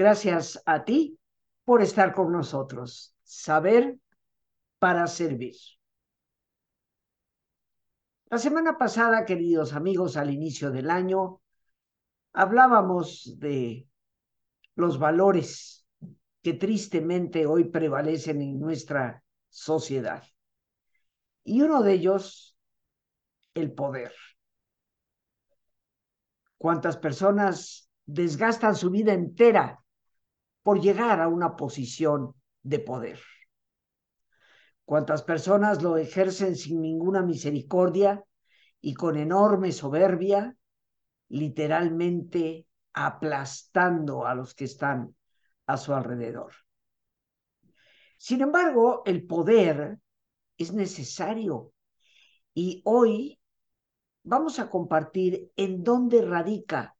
Gracias a ti por estar con nosotros. Saber para servir. La semana pasada, queridos amigos, al inicio del año, hablábamos de los valores que tristemente hoy prevalecen en nuestra sociedad. Y uno de ellos, el poder. ¿Cuántas personas desgastan su vida entera por llegar a una posición de poder? ¿Cuántas personas lo ejercen sin ninguna misericordia y con enorme soberbia, literalmente aplastando a los que están a su alrededor? Sin embargo, el poder es necesario y hoy vamos a compartir en dónde radica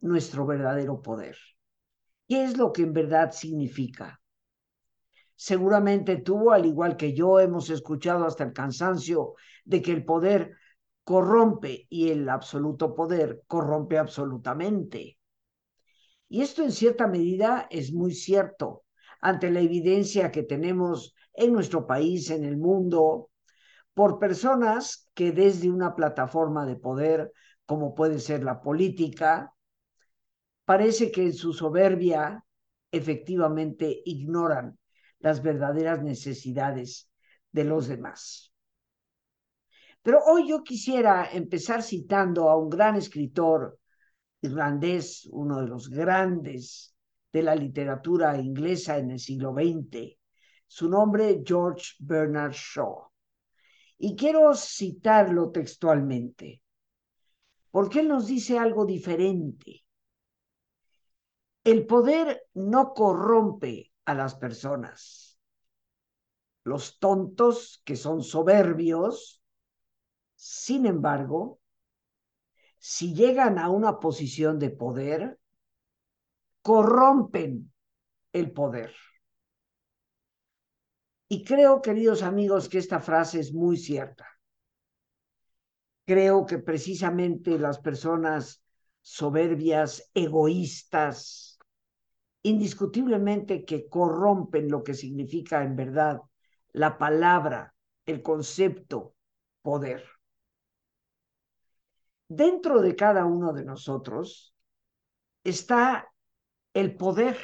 nuestro verdadero poder. ¿Qué es lo que en verdad significa? Seguramente tú, al igual que yo, hemos escuchado hasta el cansancio de que el poder corrompe y el absoluto poder corrompe absolutamente. Y esto en cierta medida es muy cierto ante la evidencia que tenemos en nuestro país, en el mundo, por personas que desde una plataforma de poder, como puede ser la política, parece que en su soberbia efectivamente ignoran las verdaderas necesidades de los demás. Pero hoy yo quisiera empezar citando a un gran escritor irlandés, uno de los grandes de la literatura inglesa en el siglo XX. Su nombre, George Bernard Shaw. Y quiero citarlo textualmente, porque él nos dice algo diferente. El poder no corrompe a las personas. Los tontos que son soberbios, sin embargo, si llegan a una posición de poder, corrompen el poder. Y creo, queridos amigos, que esta frase es muy cierta. Creo que precisamente las personas soberbias, egoístas, indiscutiblemente que corrompen lo que significa en verdad la palabra, el concepto poder. Dentro de cada uno de nosotros está el poder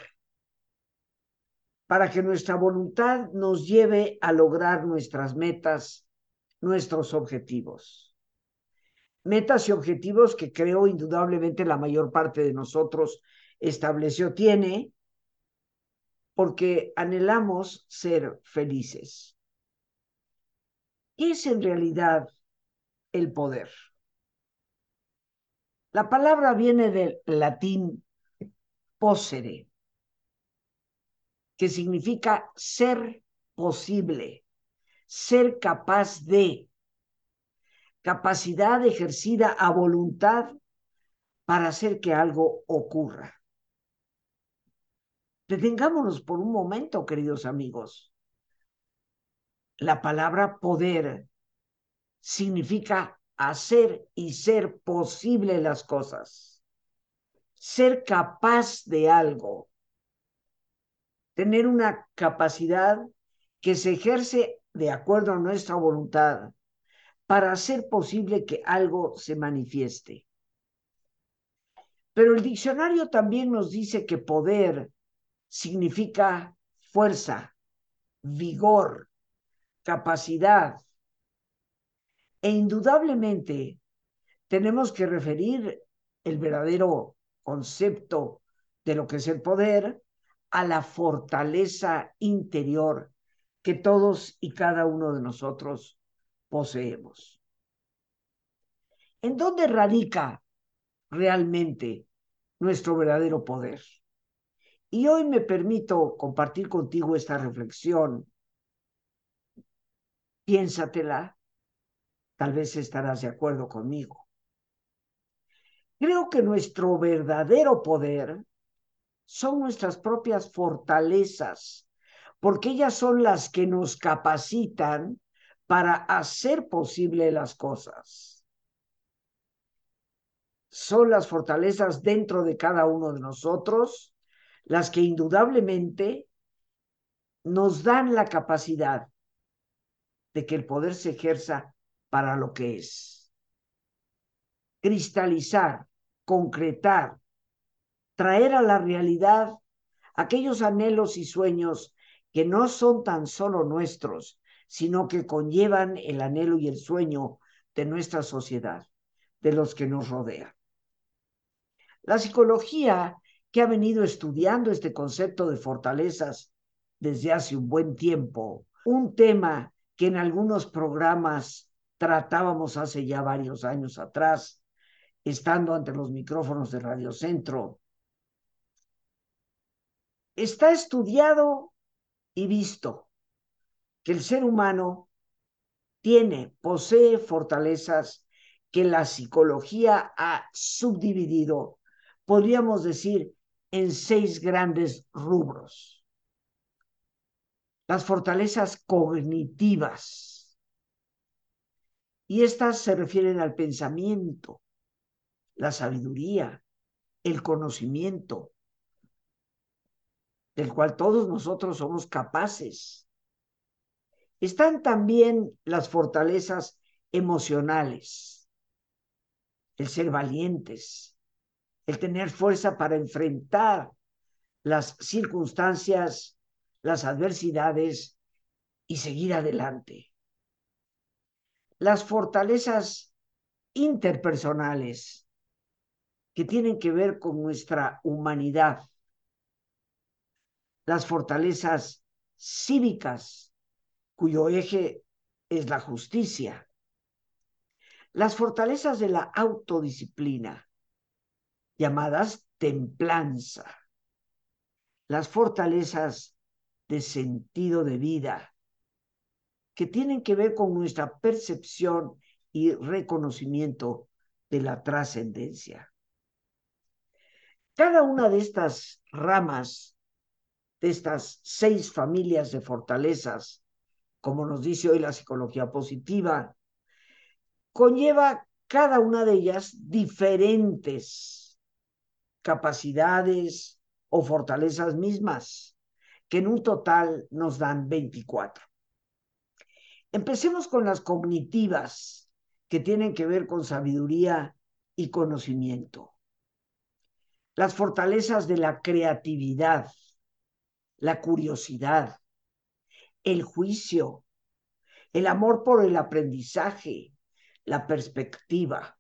para que nuestra voluntad nos lleve a lograr nuestras metas, nuestros objetivos. Metas y objetivos que creo indudablemente la mayor parte de nosotros estableció tiene porque anhelamos ser felices. ¿Qué es en realidad el poder? La palabra viene del latín posere, que significa ser posible, ser capaz de, capacidad ejercida a voluntad para hacer que algo ocurra. Detengámonos por un momento, queridos amigos. La palabra poder significa hacer y ser posible las cosas, ser capaz de algo, tener una capacidad que se ejerce de acuerdo a nuestra voluntad para hacer posible que algo se manifieste. Pero el diccionario también nos dice que poder significa fuerza, vigor, capacidad. E indudablemente tenemos que referir el verdadero concepto de lo que es el poder a la fortaleza interior que todos y cada uno de nosotros poseemos. ¿En dónde radica realmente nuestro verdadero poder? Y hoy me permito compartir contigo esta reflexión. Piénsatela, tal vez estarás de acuerdo conmigo. Creo que nuestro verdadero poder son nuestras propias fortalezas, porque ellas son las que nos capacitan para hacer posible las cosas. Son las fortalezas dentro de cada uno de nosotros las que indudablemente nos dan la capacidad de que el poder se ejerza para lo que es. Cristalizar, concretar, traer a la realidad aquellos anhelos y sueños que no son tan solo nuestros, sino que conllevan el anhelo y el sueño de nuestra sociedad, de los que nos rodean. La psicología, que ha venido estudiando este concepto de fortalezas desde hace un buen tiempo, un tema que en algunos programas tratábamos hace ya varios años atrás, estando ante los micrófonos de Radio Centro, está estudiado y visto que el ser humano tiene, posee fortalezas que la psicología ha subdividido, podríamos decir, en seis grandes rubros. Las fortalezas cognitivas. Y estas se refieren al pensamiento, la sabiduría, el conocimiento, del cual todos nosotros somos capaces. Están también las fortalezas emocionales, el ser valientes, el tener fuerza para enfrentar las circunstancias, las adversidades y seguir adelante. Las fortalezas interpersonales que tienen que ver con nuestra humanidad, las fortalezas cívicas, cuyo eje es la justicia, las fortalezas de la autodisciplina, llamadas templanza, las fortalezas de sentido de vida, que tienen que ver con nuestra percepción y reconocimiento de la trascendencia. Cada una de estas ramas de estas seis familias de fortalezas, como nos dice hoy la psicología positiva, conlleva cada una de ellas diferentes capacidades o fortalezas mismas, que en un total nos dan 24. Empecemos con las cognitivas, que tienen que ver con sabiduría y conocimiento. Las fortalezas de la creatividad, la curiosidad, el juicio, el amor por el aprendizaje, la perspectiva.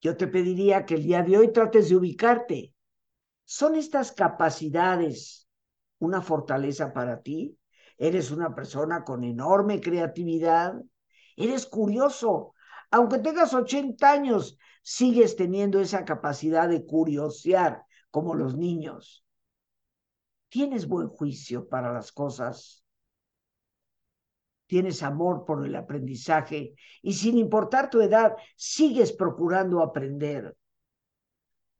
Yo te pediría que el día de hoy trates de ubicarte. ¿Son estas capacidades una fortaleza para ti? ¿Eres una persona con enorme creatividad? ¿Eres curioso? Aunque tengas 80 años, sigues teniendo esa capacidad de curiosear como los niños. ¿Tienes buen juicio para las cosas? ¿Tienes amor por el aprendizaje? Y sin importar tu edad, sigues procurando aprender.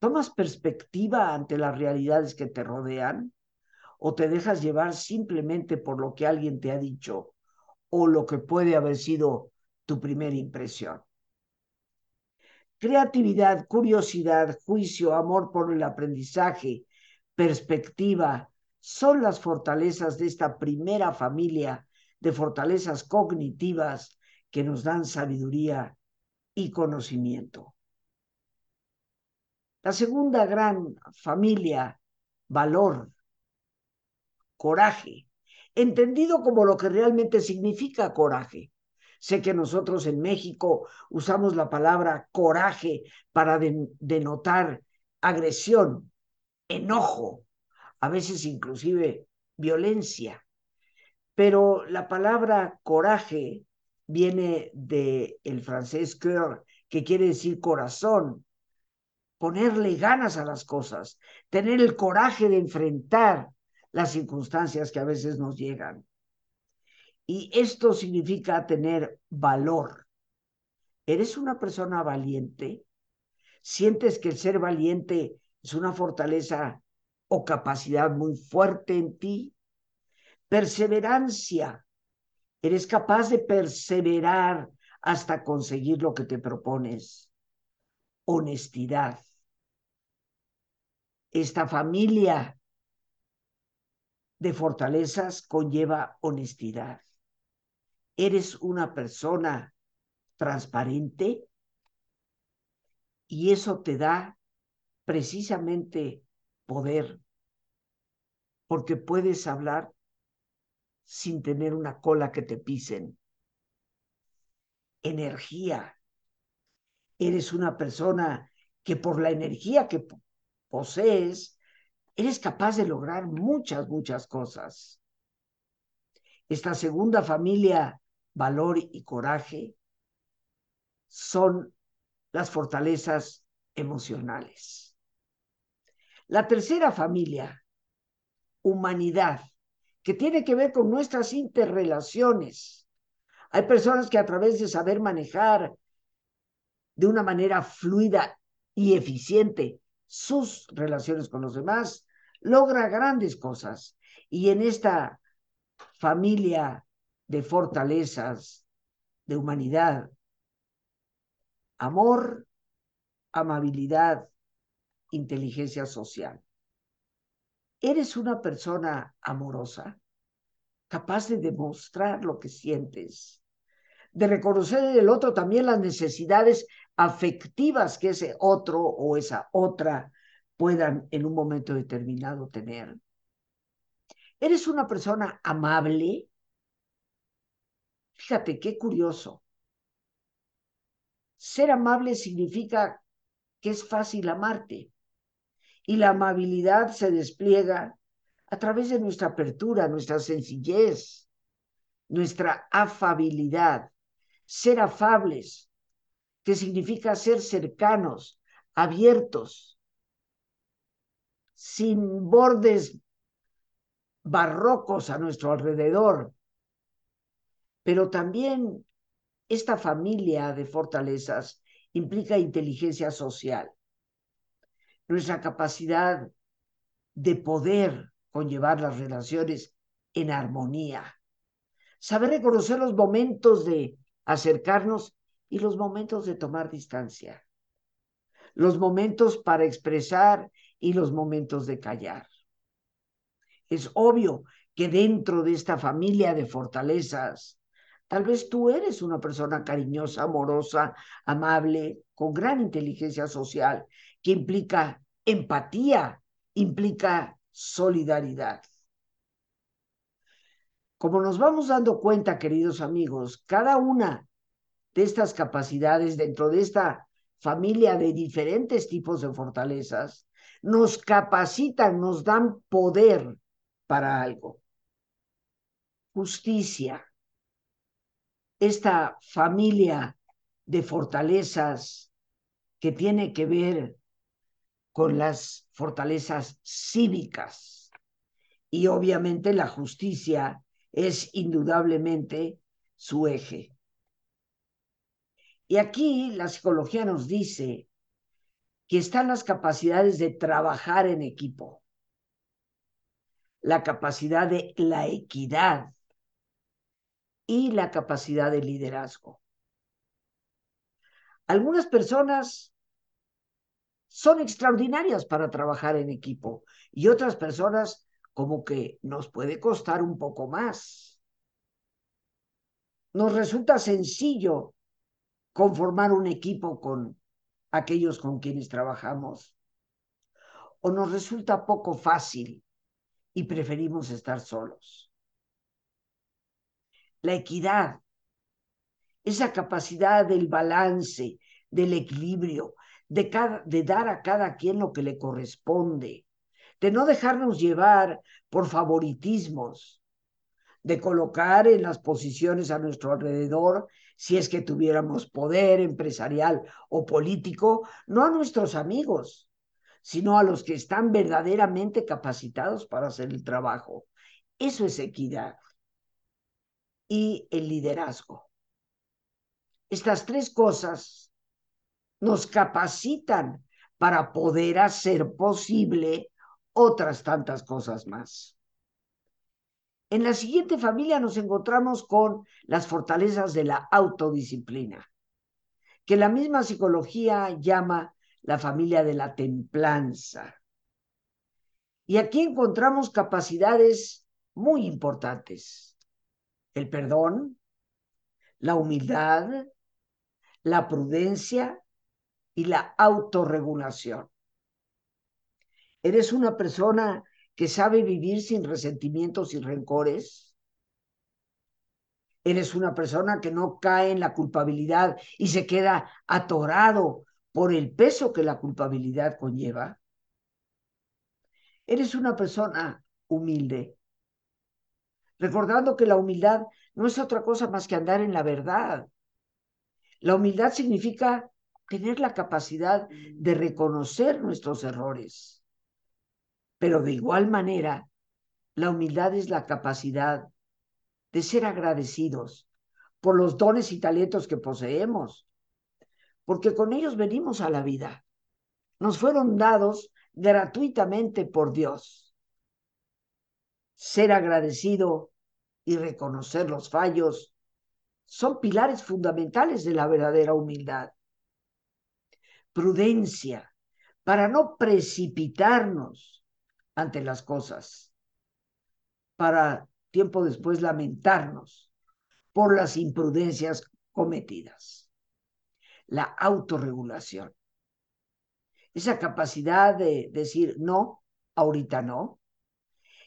¿Tomas perspectiva ante las realidades que te rodean? ¿O te dejas llevar simplemente por lo que alguien te ha dicho o lo que puede haber sido tu primera impresión? Creatividad, curiosidad, juicio, amor por el aprendizaje, perspectiva, son las fortalezas de esta primera familia de fortalezas cognitivas que nos dan sabiduría y conocimiento. La segunda gran familia, valor, coraje, entendido como lo que realmente significa coraje. Sé que nosotros en México usamos la palabra coraje para denotar agresión, enojo, a veces inclusive violencia. Pero la palabra coraje viene del el francés cœur, que quiere decir corazón, ponerle ganas a las cosas, tener el coraje de enfrentar las circunstancias que a veces nos llegan. Y esto significa tener valor. ¿Eres una persona valiente? ¿Sientes que el ser valiente es una fortaleza o capacidad muy fuerte en ti. Perseverancia. Eres capaz de perseverar hasta conseguir lo que te propones. Honestidad. esta familia de fortalezas conlleva honestidad. Eres una persona transparente y eso te da precisamente poder, porque puedes hablar sin tener una cola que te pisen. Energía. Eres una persona que por la energía que posees, eres capaz de lograr muchas, muchas cosas. Esta segunda familia, valor y coraje, son las fortalezas emocionales. La tercera familia, humanidad, que tiene que ver con nuestras interrelaciones. Hay personas que a través de saber manejar de una manera fluida y eficiente sus relaciones con los demás, logra grandes cosas. Y en esta familia de fortalezas, de humanidad, amor, amabilidad, inteligencia social. ¿Eres una persona amorosa? Capaz de demostrar lo que sientes, de reconocer en el otro también las necesidades afectivas que ese otro o esa otra puedan en un momento determinado tener. ¿Eres una persona amable? Fíjate, qué curioso. Ser amable significa que es fácil amarte. Y la amabilidad se despliega a través de nuestra apertura, nuestra sencillez, nuestra afabilidad. Ser afables, que significa ser cercanos, abiertos, sin bordes barrocos a nuestro alrededor. Pero también esta familia de fortalezas implica inteligencia social, nuestra capacidad de poder conllevar las relaciones en armonía, saber reconocer los momentos de acercarnos y los momentos de tomar distancia, los momentos para expresar y los momentos de callar. Es obvio que dentro de esta familia de fortalezas Tal vez tú eres una persona cariñosa, amorosa, amable, con gran inteligencia social, que implica empatía, implica solidaridad. Como nos vamos dando cuenta, queridos amigos, cada una de estas capacidades dentro de esta familia de diferentes tipos de fortalezas nos capacitan, nos dan poder para algo. Justicia, esta familia de fortalezas que tiene que ver con las fortalezas cívicas. Y obviamente la justicia es indudablemente su eje. Y aquí la psicología nos dice que están las capacidades de trabajar en equipo, la capacidad de la equidad, y la capacidad de liderazgo. Algunas personas son extraordinarias para trabajar en equipo y otras personas como que nos puede costar un poco más. Nos resulta sencillo conformar un equipo con aquellos con quienes trabajamos o nos resulta poco fácil y preferimos estar solos la equidad, esa capacidad del balance, del equilibrio, de, dar a cada quien lo que le corresponde, de no dejarnos llevar por favoritismos, de colocar en las posiciones a nuestro alrededor, si es que tuviéramos poder empresarial o político, no a nuestros amigos, sino a los que están verdaderamente capacitados para hacer el trabajo. Eso es equidad y el liderazgo. Estas tres cosas nos capacitan para poder hacer posible otras tantas cosas más. En la siguiente familia nos encontramos con las fortalezas de la autodisciplina, que la misma psicología llama la familia de la templanza. Y aquí encontramos capacidades muy importantes. El perdón, la humildad, la prudencia y la autorregulación. ¿Eres una persona que sabe vivir sin resentimientos y rencores? ¿Eres una persona que no cae en la culpabilidad y se queda atorado por el peso que la culpabilidad conlleva? Eres una persona humilde, recordando que la humildad no es otra cosa más que andar en la verdad. La humildad significa tener la capacidad de reconocer nuestros errores. Pero de igual manera, la humildad es la capacidad de ser agradecidos por los dones y talentos que poseemos, porque con ellos venimos a la vida. Nos fueron dados gratuitamente por Dios. Ser agradecido y reconocer los fallos son pilares fundamentales de la verdadera humildad. Prudencia para no precipitarnos ante las cosas, para tiempo después lamentarnos por las imprudencias cometidas. La autorregulación esa capacidad de decir no, ahorita no,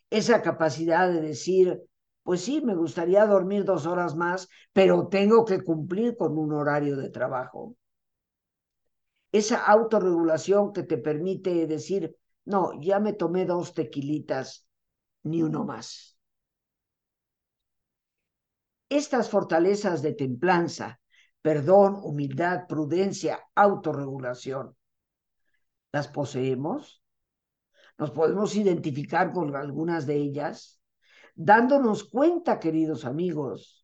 esa capacidad de decir, pues sí, me gustaría dormir dos horas más, pero tengo que cumplir con un horario de trabajo. Esa autorregulación que te permite decir, no, ya me tomé dos tequilitas, ni uno más. Estas fortalezas de templanza, perdón, humildad, prudencia, autorregulación, las poseemos, nos podemos identificar con algunas de ellas, dándonos cuenta, queridos amigos,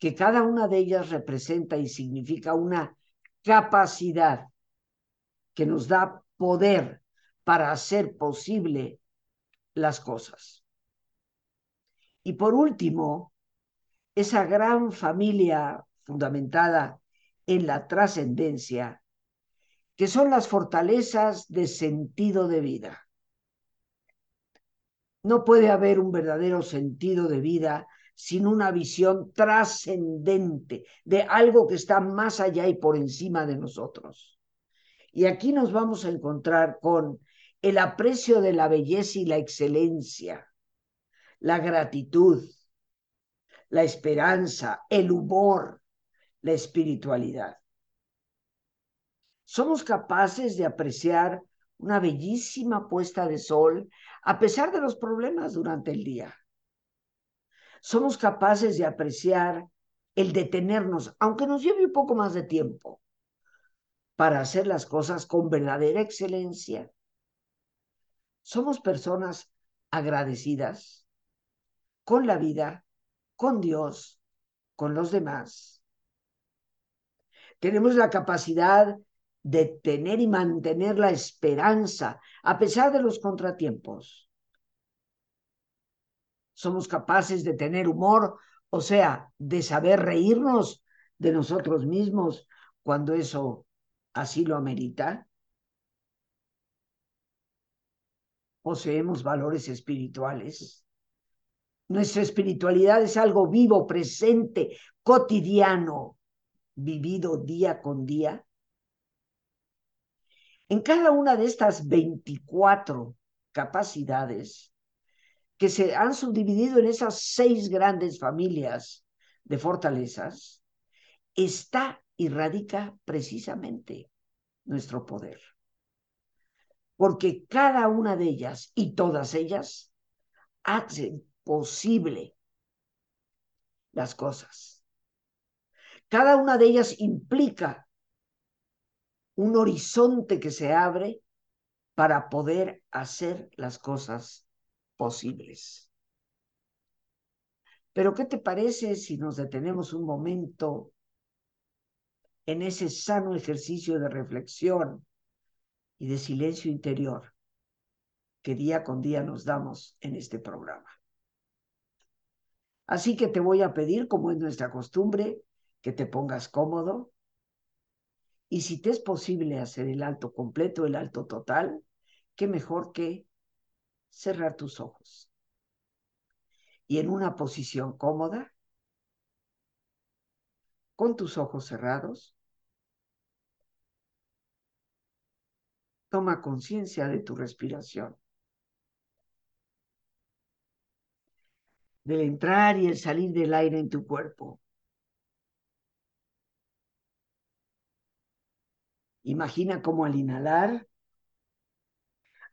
que cada una de ellas representa y significa una capacidad que nos da poder para hacer posible las cosas. Y por último, esa gran familia fundamentada en la trascendencia que son las fortalezas de sentido de vida. No puede haber un verdadero sentido de vida sin una visión trascendente de algo que está más allá y por encima de nosotros. Y aquí nos vamos a encontrar con el aprecio de la belleza y la excelencia, la gratitud, la esperanza, el humor, la espiritualidad somos capaces de apreciar una bellísima puesta de sol a pesar de los problemas durante el día. Somos capaces de apreciar el detenernos, aunque nos lleve un poco más de tiempo, para hacer las cosas con verdadera excelencia. Somos personas agradecidas con la vida, con Dios, con los demás. Tenemos la capacidad de tener y mantener la esperanza a pesar de los contratiempos. Somos capaces de tener humor, o sea, de saber reírnos de nosotros mismos cuando eso así lo amerita. Poseemos valores espirituales. Nuestra espiritualidad es algo vivo, presente, cotidiano, vivido día con día en cada una de estas 24 capacidades que se han subdividido en esas seis grandes familias de fortalezas, está y radica precisamente nuestro poder. Porque cada una de ellas y todas ellas hacen posible las cosas. Cada una de ellas implica un horizonte que se abre para poder hacer las cosas posibles. Pero ¿qué te parece si nos detenemos un momento en ese sano ejercicio de reflexión y de silencio interior que día con día nos damos en este programa? Así que te voy a pedir, como es nuestra costumbre, que te pongas cómodo, y si te es posible hacer el alto completo, el alto total, qué mejor que cerrar tus ojos. Y en una posición cómoda, con tus ojos cerrados, toma conciencia de tu respiración. Del entrar y el salir del aire en tu cuerpo. Imagina cómo al inhalar,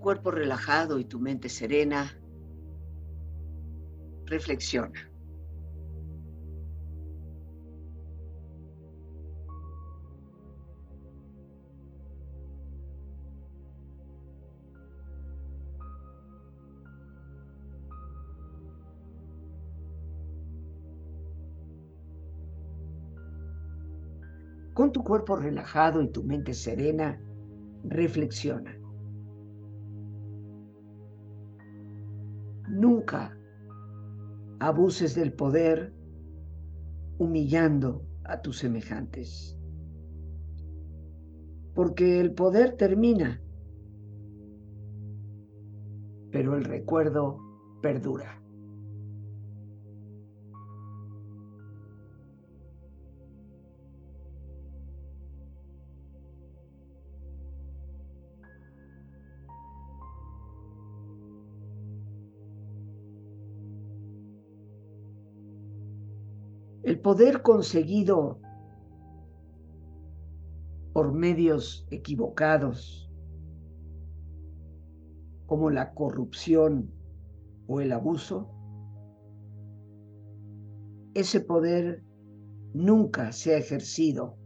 Cuerpo relajado y tu mente serena, reflexiona. Con tu cuerpo relajado y tu mente serena, reflexiona. Nunca abuses del poder humillando a tus semejantes. Porque el poder termina, pero el recuerdo perdura. El poder conseguido por medios equivocados, como la corrupción o el abuso, ese poder nunca se ha ejercido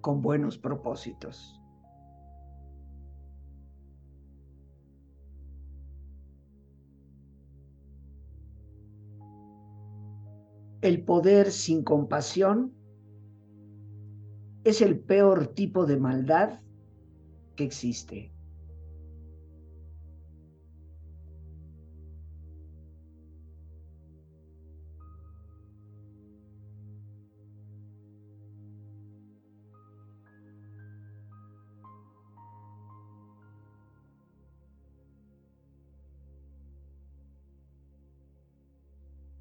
con buenos propósitos. El poder sin compasión es el peor tipo de maldad que existe.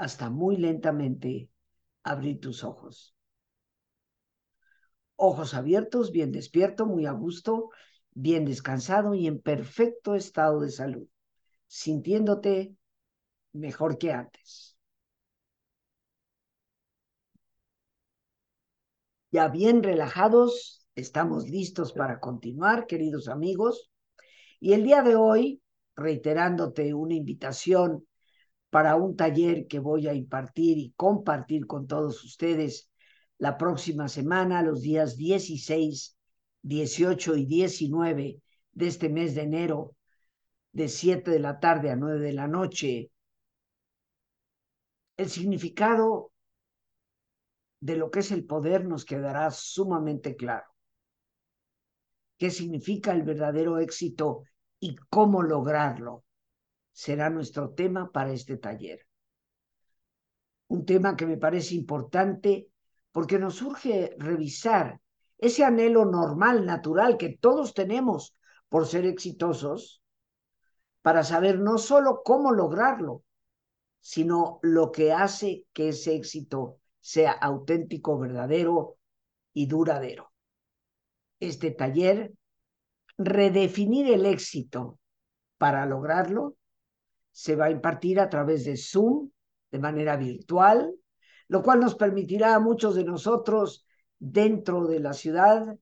hasta muy lentamente abrir tus ojos. Ojos abiertos, bien despierto, muy a gusto, bien descansado y en perfecto estado de salud, sintiéndote mejor que antes. Ya bien relajados, estamos listos para continuar, queridos amigos. Y el día de hoy, reiterándote una invitación para un taller que voy a impartir y compartir con todos ustedes la próxima semana, los días 16, 18 y 19 de este mes de enero, de 7 de la tarde a 9 de la noche. El significado de lo que es el poder nos quedará sumamente claro. ¿Qué significa el verdadero éxito y cómo lograrlo? Será nuestro tema para este taller. Un tema que me parece importante porque nos surge revisar ese anhelo normal, natural que todos tenemos por ser exitosos, para saber no solo cómo lograrlo, sino lo que hace que ese éxito sea auténtico, verdadero y duradero. Este taller, redefinir el éxito para lograrlo, se va a impartir a través de Zoom de manera virtual, lo cual nos permitirá a muchos de nosotros dentro de la ciudad,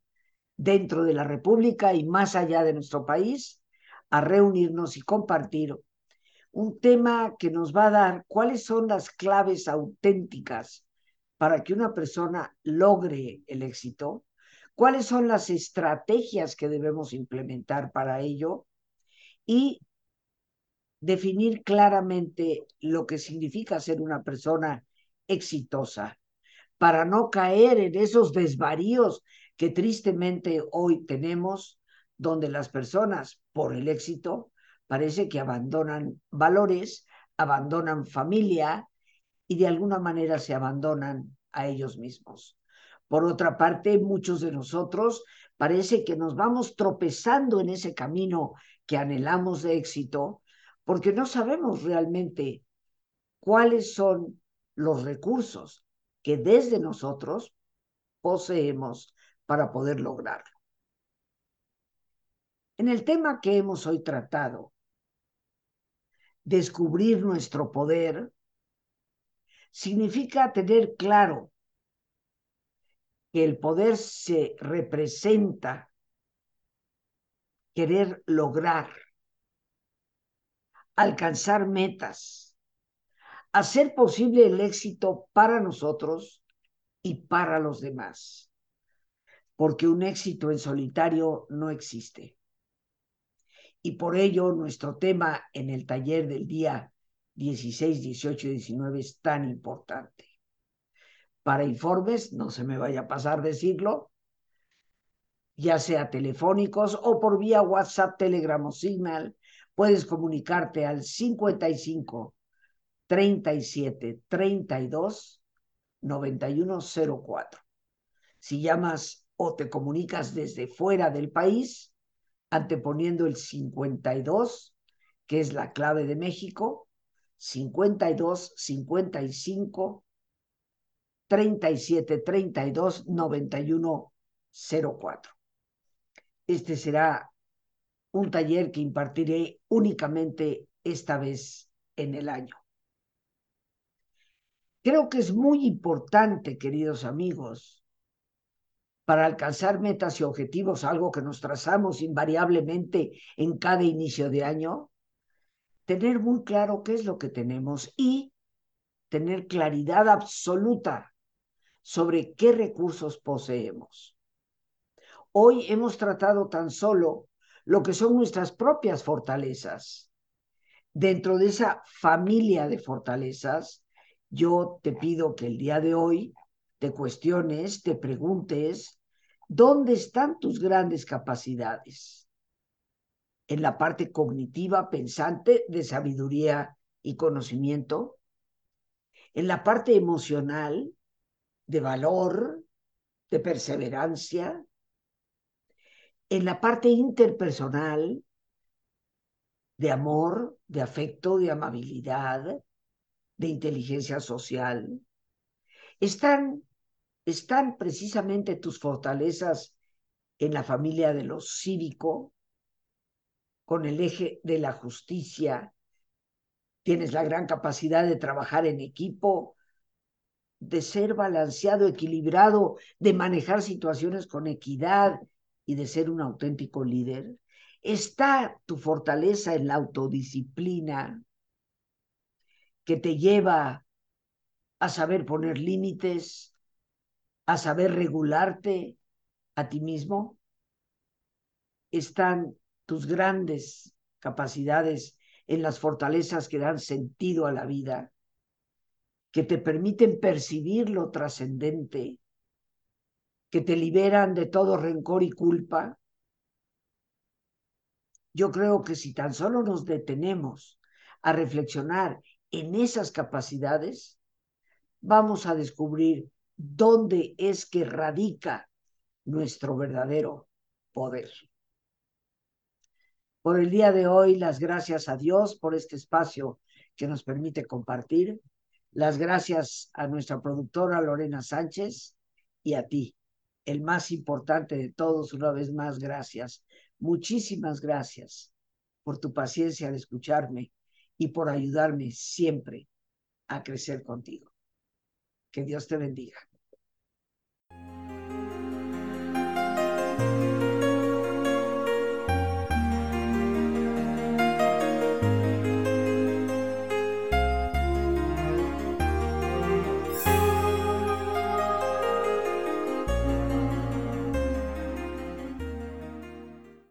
dentro de la República y más allá de nuestro país, a reunirnos y compartir un tema que nos va a dar cuáles son las claves auténticas para que una persona logre el éxito, cuáles son las estrategias que debemos implementar para ello y definir claramente lo que significa ser una persona exitosa, para no caer en esos desvaríos que tristemente hoy tenemos, donde las personas, por el éxito, parece que abandonan valores, abandonan familia y de alguna manera se abandonan a ellos mismos. Por otra parte, muchos de nosotros parece que nos vamos tropezando en ese camino que anhelamos de éxito porque no sabemos realmente cuáles son los recursos que desde nosotros poseemos para poder lograrlo. En el tema que hemos hoy tratado, descubrir nuestro poder, significa tener claro que el poder se representa querer lograr, alcanzar metas, hacer posible el éxito para nosotros y para los demás, porque un éxito en solitario no existe. Y por ello nuestro tema en el taller del día 16, 18 y 19 es tan importante. Para informes, no se me vaya a pasar decirlo, ya sea telefónicos o por vía WhatsApp, Telegram o Signal, puedes comunicarte al 55 37 32 9104. Si llamas o te comunicas desde fuera del país, anteponiendo el 52, que es la clave de México, 52, 55, 37, 32, 91, 04. Este será un taller que impartiré únicamente esta vez en el año. Creo que es muy importante, queridos amigos, para alcanzar metas y objetivos, algo que nos trazamos invariablemente en cada inicio de año, tener muy claro qué es lo que tenemos y tener claridad absoluta sobre qué recursos poseemos. Hoy hemos tratado tan solo lo que son nuestras propias fortalezas. Dentro de esa familia de fortalezas, yo te pido que el día de hoy te cuestiones, te preguntes ¿Dónde están tus grandes capacidades? En la parte cognitiva, pensante, de sabiduría y conocimiento. En la parte emocional, de valor, de perseverancia. En la parte interpersonal, de amor, de afecto, de amabilidad, de inteligencia social. Están están precisamente tus fortalezas en la familia de lo cívico, con el eje de la justicia. Tienes la gran capacidad de trabajar en equipo, de ser balanceado, equilibrado, de manejar situaciones con equidad y de ser un auténtico líder. Está tu fortaleza en la autodisciplina que te lleva a saber poner límites, a saber regularte a ti mismo, están tus grandes capacidades en las fortalezas que dan sentido a la vida, que te permiten percibir lo trascendente, que te liberan de todo rencor y culpa. Yo creo que si tan solo nos detenemos a reflexionar en esas capacidades, vamos a descubrir dónde es que radica nuestro verdadero poder. Por el día de hoy, las gracias a Dios por este espacio que nos permite compartir. Las gracias a nuestra productora Lorena Sánchez y a ti, el más importante de todos, una vez más, gracias. Muchísimas gracias por tu paciencia al escucharme y por ayudarme siempre a crecer contigo. Que Dios te bendiga.